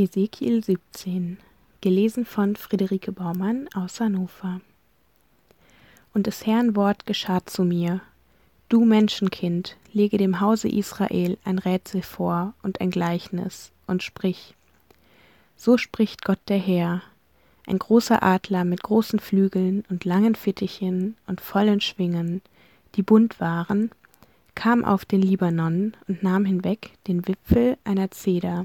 Hesekiel 17, gelesen von Friederike Baumann aus Hannover. Und des Herrn Wort geschah zu mir. Du Menschenkind, lege dem Hause Israel ein Rätsel vor und ein Gleichnis und sprich. So spricht Gott der Herr, ein großer Adler mit großen Flügeln und langen Fittichen und vollen Schwingen, die bunt waren, kam auf den Libanon und nahm hinweg den Wipfel einer Zeder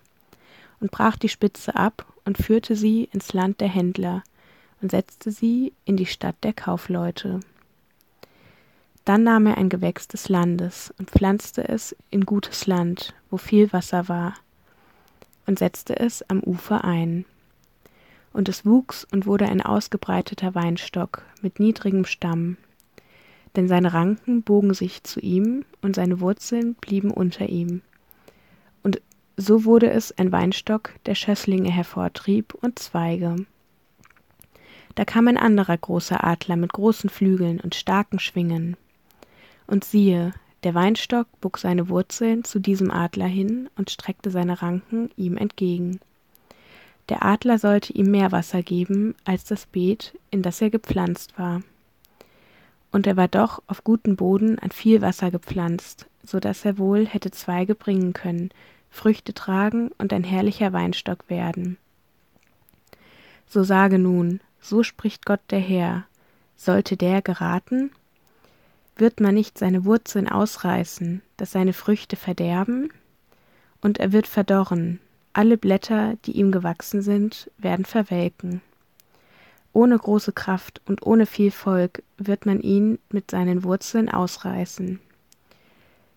und brach die Spitze ab und führte sie ins Land der Händler und setzte sie in die Stadt der Kaufleute. Dann nahm er ein Gewächs des Landes und pflanzte es in gutes Land, wo viel Wasser war, und setzte es am Ufer ein. Und es wuchs und wurde ein ausgebreiteter Weinstock mit niedrigem Stamm, denn seine Ranken bogen sich zu ihm und seine Wurzeln blieben unter ihm. So wurde es ein Weinstock, der Schösslinge hervortrieb und Zweige. Da kam ein anderer großer Adler mit großen Flügeln und starken Schwingen. Und siehe, der Weinstock bog seine Wurzeln zu diesem Adler hin und streckte seine Ranken ihm entgegen. Der Adler sollte ihm mehr Wasser geben als das Beet, in das er gepflanzt war und er war doch auf guten Boden an viel Wasser gepflanzt, so dass er wohl hätte Zweige bringen können, Früchte tragen und ein herrlicher Weinstock werden. So sage nun, so spricht Gott der Herr, sollte der geraten? Wird man nicht seine Wurzeln ausreißen, dass seine Früchte verderben? Und er wird verdorren, alle Blätter, die ihm gewachsen sind, werden verwelken. Ohne große Kraft und ohne viel Volk wird man ihn mit seinen Wurzeln ausreißen.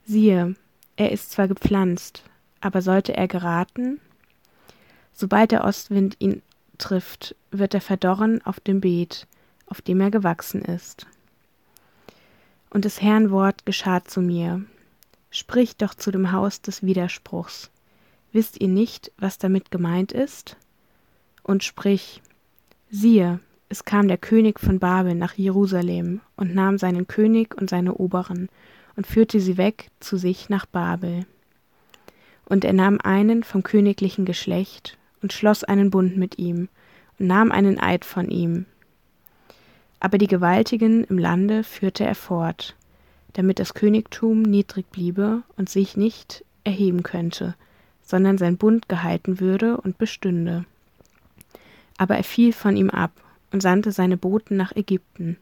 Siehe, er ist zwar gepflanzt, aber sollte er geraten? Sobald der Ostwind ihn trifft, wird er verdorren auf dem Beet, auf dem er gewachsen ist. Und des Herrn Wort geschah zu mir. Sprich doch zu dem Haus des Widerspruchs. Wisst ihr nicht, was damit gemeint ist? Und sprich, siehe, es kam der König von Babel nach Jerusalem und nahm seinen König und seine Oberen und führte sie weg zu sich nach Babel. Und er nahm einen vom königlichen Geschlecht und schloss einen Bund mit ihm und nahm einen Eid von ihm. Aber die Gewaltigen im Lande führte er fort, damit das Königtum niedrig bliebe und sich nicht erheben könnte, sondern sein Bund gehalten würde und bestünde. Aber er fiel von ihm ab und sandte seine Boten nach Ägypten,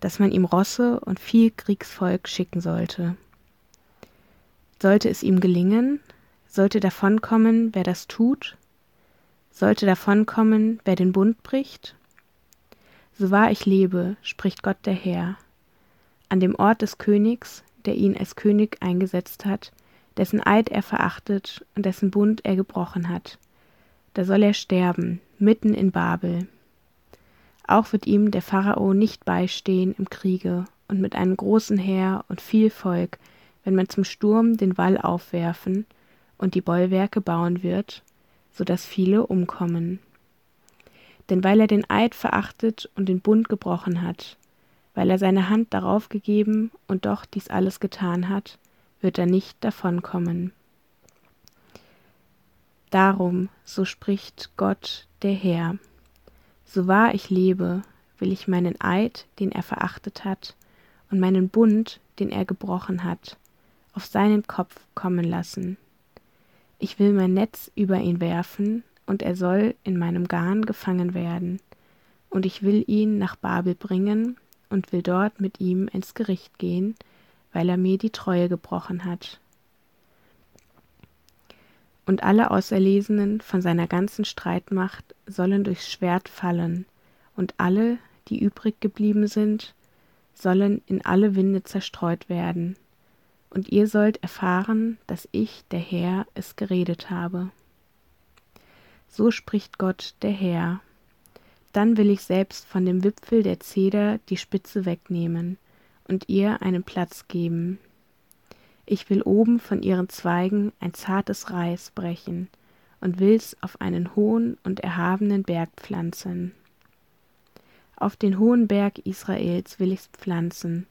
dass man ihm Rosse und viel Kriegsvolk schicken sollte. Sollte es ihm gelingen, sollte davonkommen, wer das tut, sollte davonkommen, wer den Bund bricht? So wahr ich lebe, spricht Gott der Herr, an dem Ort des Königs, der ihn als König eingesetzt hat, dessen Eid er verachtet und dessen Bund er gebrochen hat, da soll er sterben, mitten in Babel, auch wird ihm der Pharao nicht beistehen im Kriege und mit einem großen Heer und viel Volk, wenn man zum Sturm den Wall aufwerfen und die Bollwerke bauen wird, so dass viele umkommen. Denn weil er den Eid verachtet und den Bund gebrochen hat, weil er seine Hand darauf gegeben und doch dies alles getan hat, wird er nicht davonkommen. Darum, so spricht Gott der Herr. So wahr ich lebe, will ich meinen Eid, den er verachtet hat, und meinen Bund, den er gebrochen hat, auf seinen Kopf kommen lassen. Ich will mein Netz über ihn werfen, und er soll in meinem Garn gefangen werden, und ich will ihn nach Babel bringen und will dort mit ihm ins Gericht gehen, weil er mir die Treue gebrochen hat. Und alle Auserlesenen von seiner ganzen Streitmacht sollen durchs Schwert fallen, und alle, die übrig geblieben sind, sollen in alle Winde zerstreut werden. Und ihr sollt erfahren, dass ich, der Herr, es geredet habe. So spricht Gott, der Herr. Dann will ich selbst von dem Wipfel der Zeder die Spitze wegnehmen und ihr einen Platz geben, ich will oben von ihren Zweigen ein zartes Reis brechen und will's auf einen hohen und erhabenen Berg pflanzen. Auf den hohen Berg Israels will ich's pflanzen,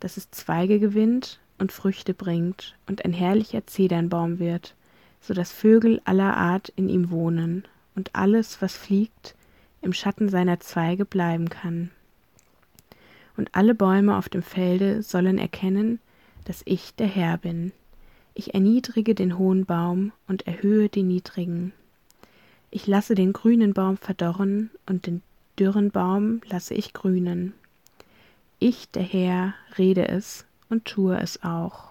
dass es Zweige gewinnt und Früchte bringt und ein herrlicher Zedernbaum wird, so dass Vögel aller Art in ihm wohnen und alles, was fliegt, im Schatten seiner Zweige bleiben kann. Und alle Bäume auf dem Felde sollen erkennen, dass ich der Herr bin. Ich erniedrige den hohen Baum und erhöhe die niedrigen. Ich lasse den grünen Baum verdorren und den dürren Baum lasse ich grünen. Ich, der Herr, rede es und tue es auch.